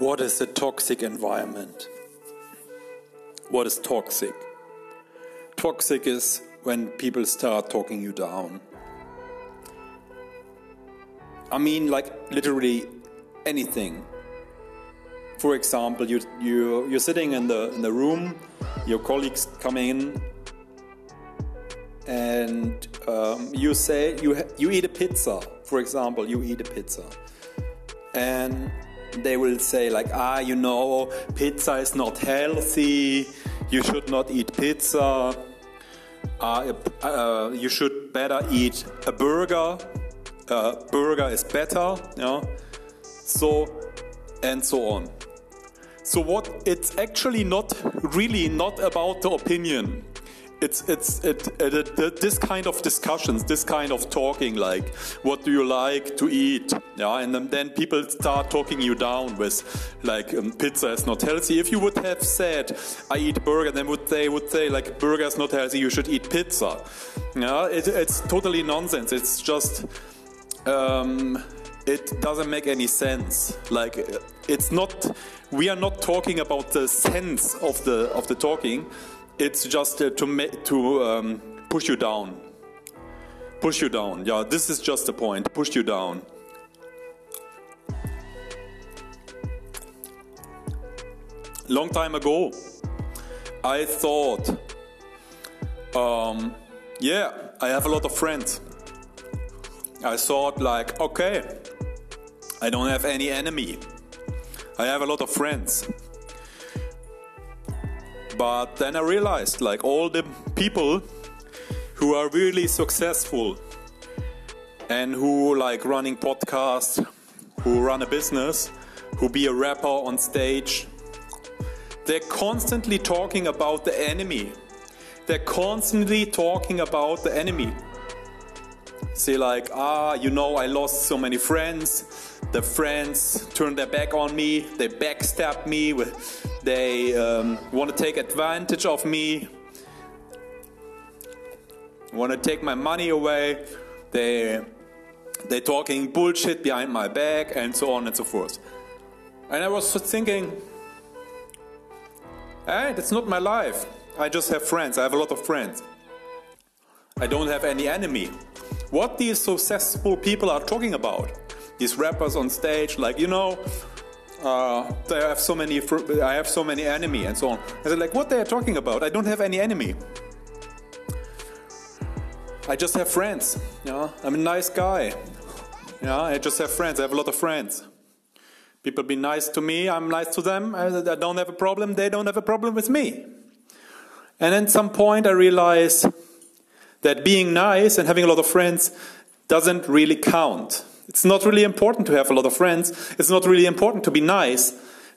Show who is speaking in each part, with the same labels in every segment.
Speaker 1: What is a toxic environment? What is toxic? Toxic is when people start talking you down. I mean, like literally anything. For example, you you you're sitting in the in the room, your colleagues come in, and um, you say you you eat a pizza. For example, you eat a pizza, and they will say like ah you know pizza is not healthy. You should not eat pizza. Uh, uh, you should better eat a burger. Uh, burger is better yeah so and so on. So what it's actually not really not about the opinion it's it's it, it, it, this kind of discussions, this kind of talking, like what do you like to eat, yeah, and then, then people start talking you down with like um, pizza is not healthy. If you would have said I eat burger, then would they would say like burger is not healthy, you should eat pizza. Yeah, it, it's totally nonsense. It's just. Um, it doesn't make any sense. Like it's not. We are not talking about the sense of the of the talking it's just uh, to to um, push you down. Push you down. Yeah, this is just the point. Push you down. Long time ago, I thought, um, yeah, I have a lot of friends. I thought, like, okay, I don't have any enemy. I have a lot of friends. But then I realized like all the people who are really successful and who like running podcasts, who run a business, who be a rapper on stage, they're constantly talking about the enemy. They're constantly talking about the enemy. Say like, ah, you know, I lost so many friends. The friends turned their back on me. They backstabbed me with they um, want to take advantage of me, want to take my money away. They they're talking bullshit behind my back, and so on and so forth. And I was thinking, hey, that's not my life. I just have friends. I have a lot of friends. I don't have any enemy. What these successful people are talking about, these rappers on stage, like, you know, uh, they have so many, I have so many enemy and so on. I said, like, what they are talking about? I don't have any enemy. I just have friends. Yeah, I'm a nice guy. Yeah, I just have friends. I have a lot of friends. People be nice to me. I'm nice to them. I, I don't have a problem. They don't have a problem with me. And at some point, I realized that being nice and having a lot of friends doesn't really count. It's not really important to have a lot of friends. It's not really important to be nice.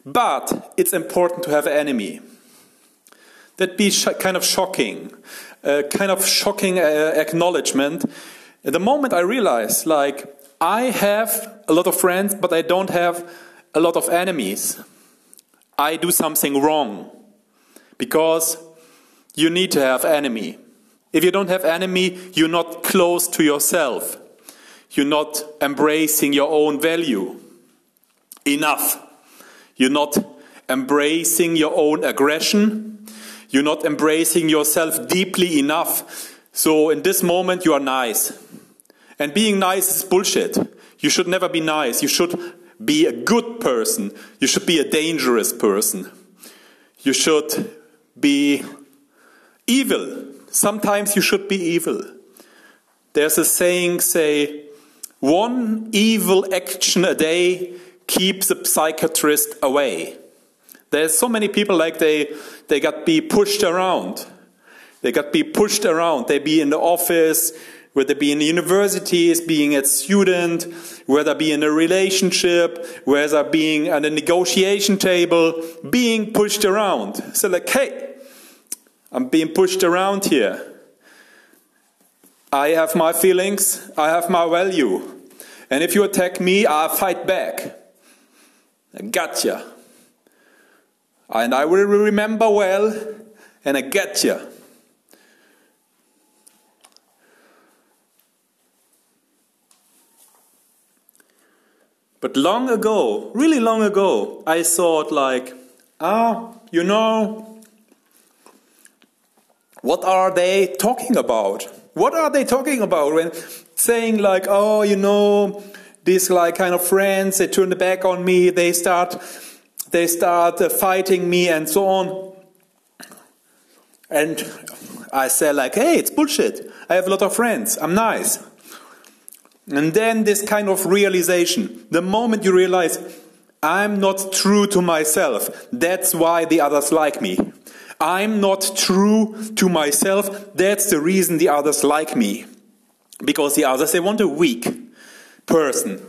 Speaker 1: But it's important to have an enemy. That'd be kind of shocking. A kind of shocking uh, acknowledgement. The moment I realize, like, I have a lot of friends, but I don't have a lot of enemies. I do something wrong. Because you need to have enemy. If you don't have enemy, you're not close to yourself. You're not embracing your own value enough. You're not embracing your own aggression. You're not embracing yourself deeply enough. So in this moment, you are nice. And being nice is bullshit. You should never be nice. You should be a good person. You should be a dangerous person. You should be evil. Sometimes you should be evil. There's a saying, say, one evil action a day keeps a psychiatrist away. There's so many people like they they got be pushed around. They got be pushed around. They be in the office, whether be in universities, being a student, whether be in a relationship, whether being at a negotiation table, being pushed around. So like, hey, I'm being pushed around here. I have my feelings, I have my value. And if you attack me, I'll fight back. I gotcha. And I will remember well, and I gotcha. But long ago, really long ago, I thought like, ah, you know, what are they talking about? What are they talking about when saying like, oh, you know, these like kind of friends, they turn the back on me, they start, they start uh, fighting me and so on. And I say like, hey, it's bullshit. I have a lot of friends. I'm nice. And then this kind of realization, the moment you realize, I'm not true to myself, that's why the others like me. I'm not true to myself, that's the reason the others like me. Because the others, they want a weak person.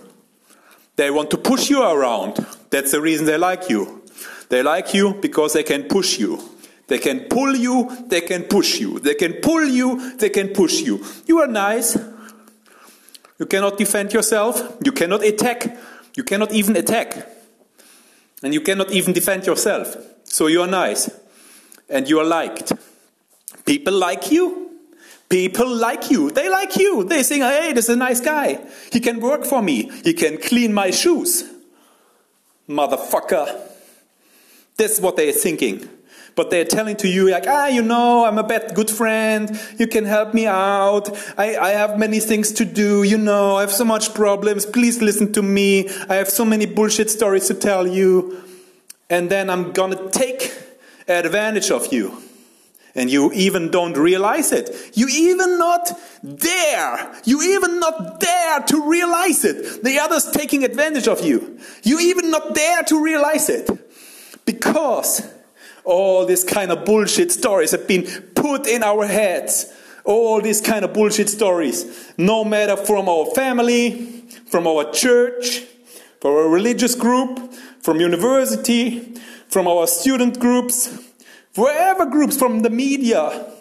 Speaker 1: They want to push you around. That's the reason they like you. They like you because they can push you. They can pull you, they can push you. They can pull you, they can push you. You are nice. You cannot defend yourself. You cannot attack. You cannot even attack. And you cannot even defend yourself. So you are nice. And you are liked. People like you. People like you. They like you. They think, hey, this is a nice guy. He can work for me. He can clean my shoes. Motherfucker. That's what they're thinking but they're telling to you like, ah, you know, I'm a bad, good friend. You can help me out. I, I have many things to do. You know, I have so much problems. Please listen to me. I have so many bullshit stories to tell you. And then I'm gonna take advantage of you. And you even don't realize it. You even not dare. You even not dare to realize it. The others taking advantage of you. You even not dare to realize it. Because all these kind of bullshit stories have been put in our heads. All these kind of bullshit stories. No matter from our family, from our church, from our religious group, from university, from our student groups, wherever groups, from the media.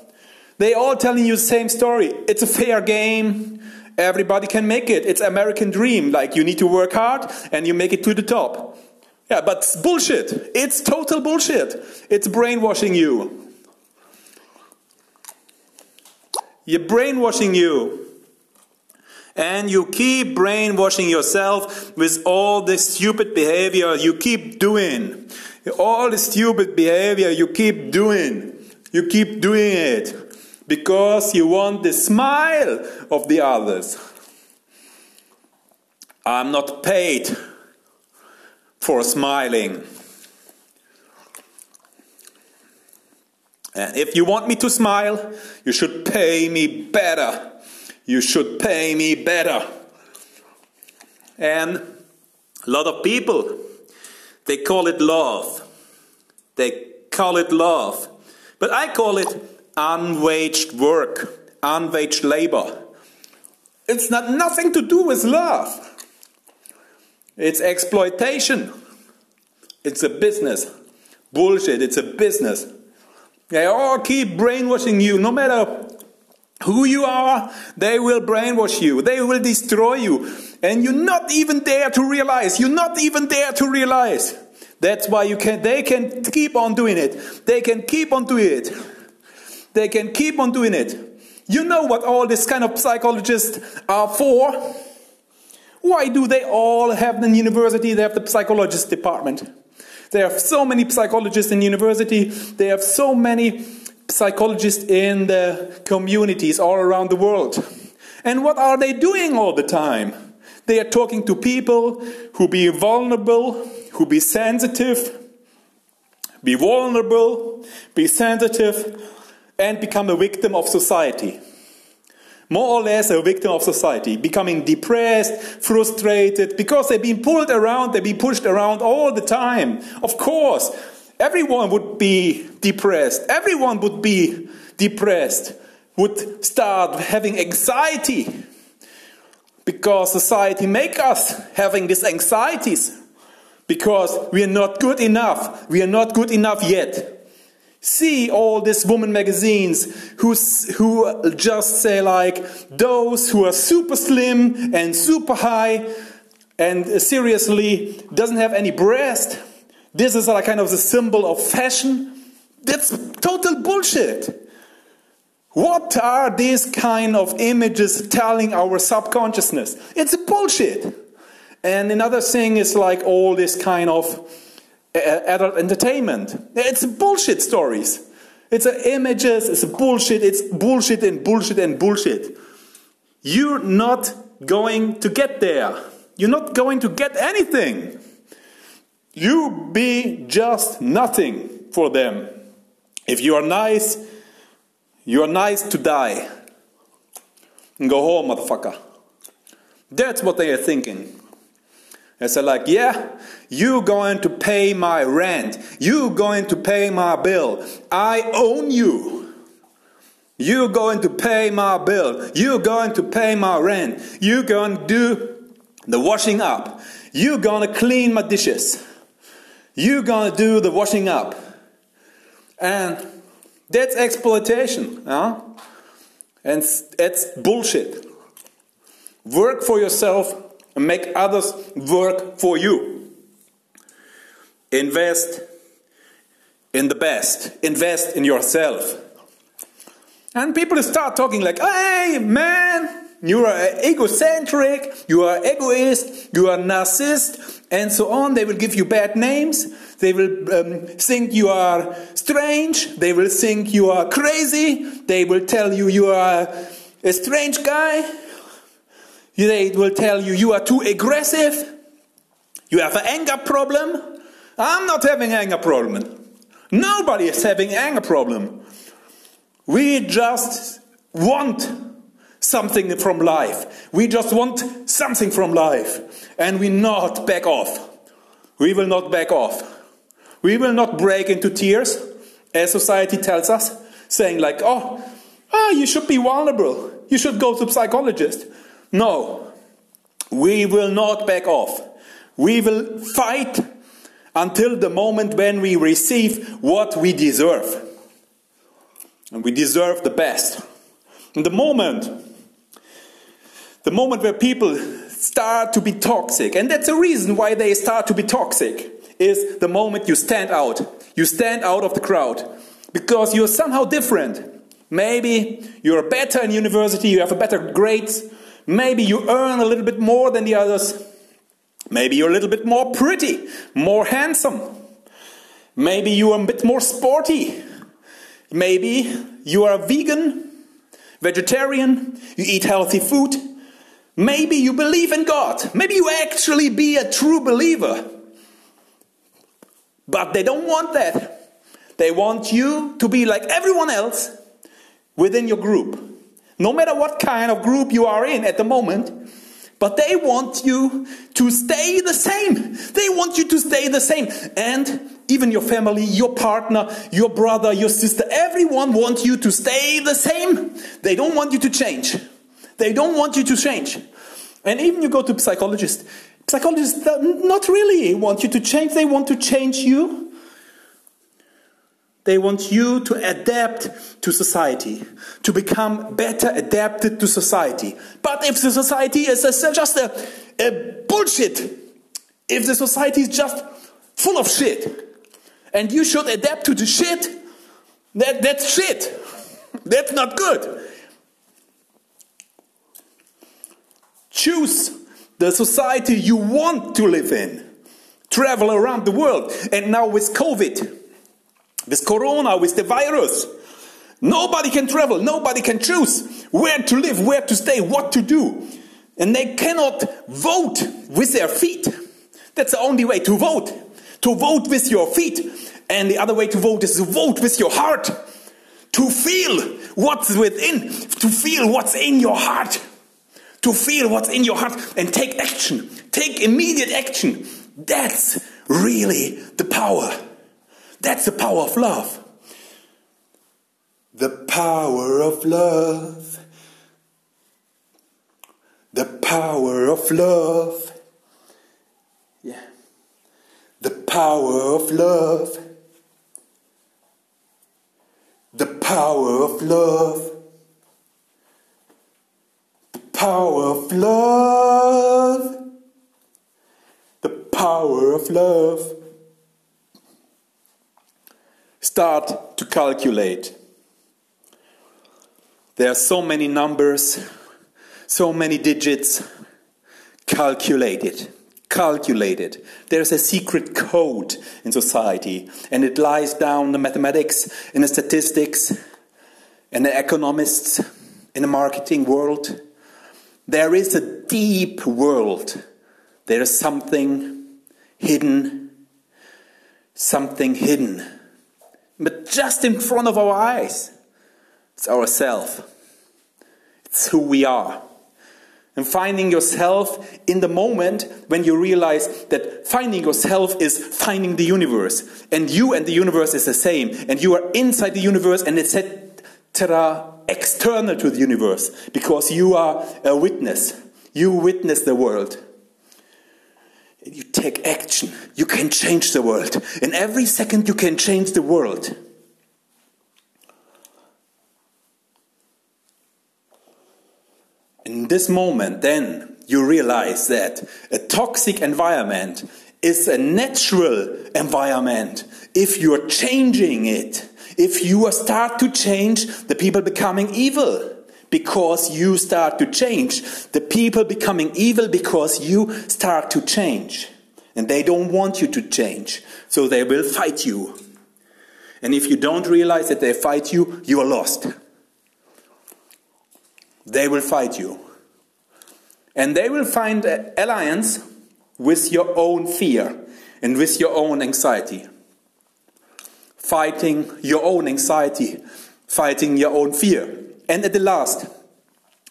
Speaker 1: They all telling you the same story. It's a fair game. Everybody can make it. It's American dream. Like you need to work hard and you make it to the top. Yeah, but bullshit. It's total bullshit. It's brainwashing you. You're brainwashing you. And you keep brainwashing yourself with all the stupid behavior you keep doing. All the stupid behavior you keep doing. You keep doing it because you want the smile of the others. I'm not paid for smiling. And if you want me to smile, you should pay me better. You should pay me better. And a lot of people, they call it love. They call it love. But I call it unwaged work, unwaged labor. It's not nothing to do with love. It's exploitation. It's a business. Bullshit, it's a business. They all keep brainwashing you. No matter who you are, they will brainwash you. They will destroy you. And you not even dare to realize. You not even dare to realize. That's why you can they can keep on doing it. They can keep on doing it. They can keep on doing it. You know what all this kind of psychologists are for? Why do they all have the university? They have the psychologist department. They have so many psychologists in university. They have so many psychologists in the communities all around the world. And what are they doing all the time? They are talking to people who be vulnerable, who be sensitive, be vulnerable, be sensitive, and become a victim of society more or less a victim of society, becoming depressed, frustrated, because they've been pulled around, they've been pushed around all the time. Of course, everyone would be depressed. Everyone would be depressed, would start having anxiety, because society make us having these anxieties, because we are not good enough. We are not good enough yet see all these woman magazines who, who just say like those who are super slim and super high and seriously doesn't have any breast this is like kind of the symbol of fashion that's total bullshit what are these kind of images telling our subconsciousness it's bullshit And another thing is like all this kind of uh, adult entertainment. It's bullshit stories. It's images, it's bullshit, it's bullshit and bullshit and bullshit. You're not going to get there. You're not going to get anything. You be just nothing for them. If you are nice, you are nice to die. And go home, motherfucker. That's what they are thinking. They say like, yeah, you going to pay my rent. You going to pay my bill. I own you. You going to pay my bill. You going to pay my rent. You going to do the washing up. You going to clean my dishes. You to do the washing up. And that's exploitation. Huh? And it's bullshit. Work for yourself and make others work for you. Invest in the best. Invest in yourself. And people start talking like, hey, man, you are egocentric, you are egoist, you are narcissist, and so on. They will give you bad names. They will um, think you are strange. They will think you are crazy. They will tell you you are a strange guy. They will tell you you are too aggressive. You have an anger problem. I'm not having an anger problem. Nobody is having an anger problem. We just want something from life. We just want something from life. And we not back off. We will not back off. We will not break into tears, as society tells us, saying like, oh, oh you should be vulnerable. You should go to a psychologist. No, we will not back off. We will fight until the moment when we receive what we deserve. And we deserve the best. And the moment the moment where people start to be toxic, and that's the reason why they start to be toxic, is the moment you stand out. You stand out of the crowd. Because you're somehow different. Maybe you're better in university, you have a better grades, maybe you earn a little bit more than the others, maybe you're a little bit more pretty, more handsome, maybe you are a bit more sporty, maybe you are a vegan, vegetarian, you eat healthy food, Maybe you believe in God. Maybe you actually be a true believer. But they don't want that. They want you to be like everyone else within your group. No matter what kind of group you are in at the moment, but they want you to stay the same. They want you to stay the same. And even your family, your partner, your brother, your sister, everyone wants you to stay the same. They don't want you to change. They don't want you to change. And even you go to psychologists, psychologists not really want you to change, they want to change you. They want you to adapt to society, to become better adapted to society. But if the society is just a, a bullshit, if the society is just full of shit, and you should adapt to the shit, that, that's shit. That's not good. Choose the society you want to live in. Travel around the world. And now with COVID, with Corona, with the virus, nobody can travel, nobody can choose where to live, where to stay, what to do. And they cannot vote with their feet. That's the only way to vote. To vote with your feet. And the other way to vote is to vote with your heart. To feel what's within, to feel what's in your heart to feel what's in your heart and take action. Take immediate action. That's really the power. That's the power of love. The power of love. The power of love. Yeah. The power of love. The power of love power of love. The power of love. Start to calculate. There are so many numbers, so many digits. Calculate it. Calculate it. There's a secret code in society, and it lies down the mathematics, in the statistics, in the economists, in the marketing world. There is a deep world. There is something hidden, something hidden. But just in front of our eyes, it's ourself. It's who we are and finding yourself in the moment when you realize that finding yourself is finding the universe and you and the universe is the same and you are inside the universe and etc external to the universe because you are a witness. You witness the world. You take action. You can change the world. In every second you can change the world. In this moment, then you realize that a toxic environment is a natural environment. If you are changing it. If you start to change, the people becoming evil because you start to change. The people becoming evil because you start to change. And they don't want you to change. So they will fight you. And if you don't realize that they fight you, you are lost. They will fight you. And they will find an alliance with your own fear and with your own anxiety. Fighting your own anxiety, fighting your own fear. And at the last,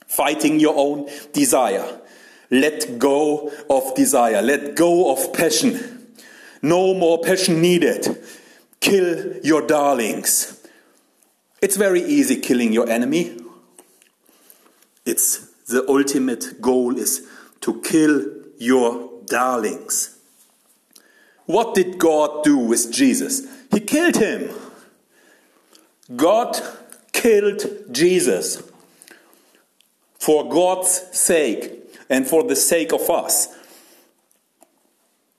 Speaker 1: fighting your own desire. Let go of desire, let go of passion. No more passion needed. Kill your darlings. It's very easy killing your enemy. It's the ultimate goal is to kill your darlings. What did God do with Jesus? He killed him. God killed Jesus for God's sake and for the sake of us.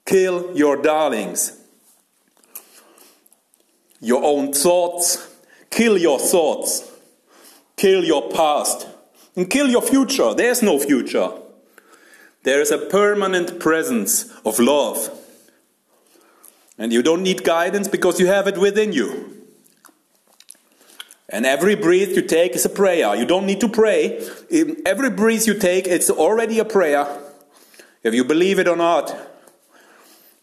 Speaker 1: Kill your darlings. Your own thoughts. Kill your thoughts. Kill your past and kill your future. There's no future. There is a permanent presence of love. And you don't need guidance because you have it within you. And every breath you take is a prayer. You don't need to pray. Every breath you take, it's already a prayer. If you believe it or not.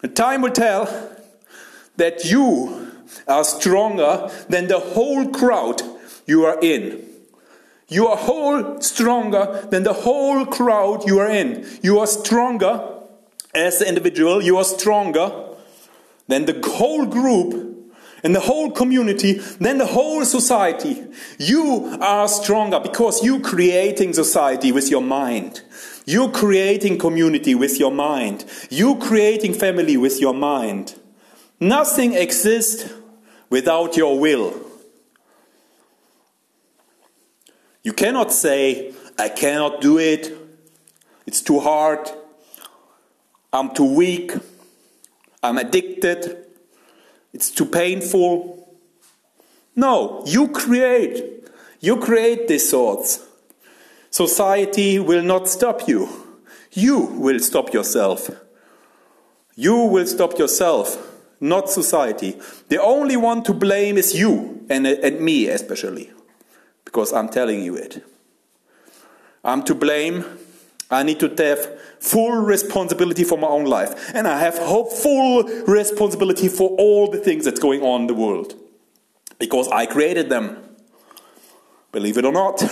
Speaker 1: And time will tell that you are stronger than the whole crowd you are in. You are whole stronger than the whole crowd you are in. You are stronger as the individual. You are stronger than the whole group and the whole community, then the whole society. You are stronger because you're creating society with your mind. You're creating community with your mind. You're creating family with your mind. Nothing exists without your will. You cannot say, I cannot do it, it's too hard, I'm too weak, I'm addicted, it's too painful. No, you create. You create these thoughts. Society will not stop you. You will stop yourself. You will stop yourself, not society. The only one to blame is you, and, and me especially because I'm telling you it. I'm to blame. I need to have full responsibility for my own life. And I have full responsibility for all the things that's going on in the world. Because I created them. Believe it or not,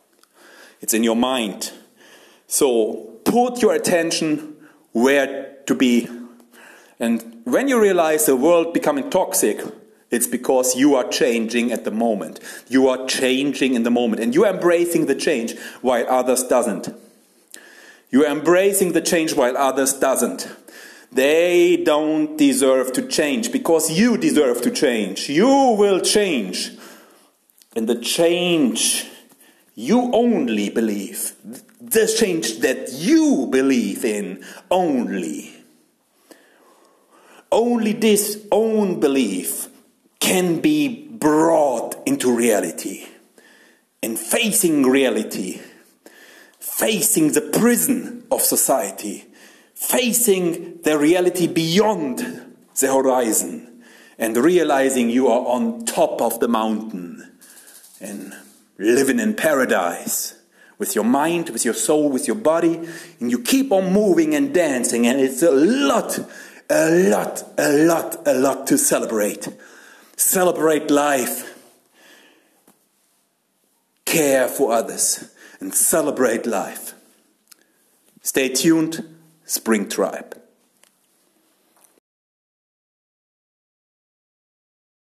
Speaker 1: it's in your mind. So put your attention where to be. And when you realize the world becoming toxic, it's because you are changing at the moment. You are changing in the moment and you are embracing the change while others doesn't. You are embracing the change while others doesn't. They don't deserve to change because you deserve to change. You will change. And the change you only believe, the change that you believe in only. Only this own belief can be brought into reality. And facing reality, facing the prison of society,
Speaker 2: facing the reality beyond the horizon and realizing you are on top of the mountain and living in paradise with your mind, with your soul, with your body, and you keep on moving and dancing, and it's a lot, a lot, a lot, a lot to celebrate. Celebrate life, care for others, and celebrate life. Stay tuned, Spring Tribe.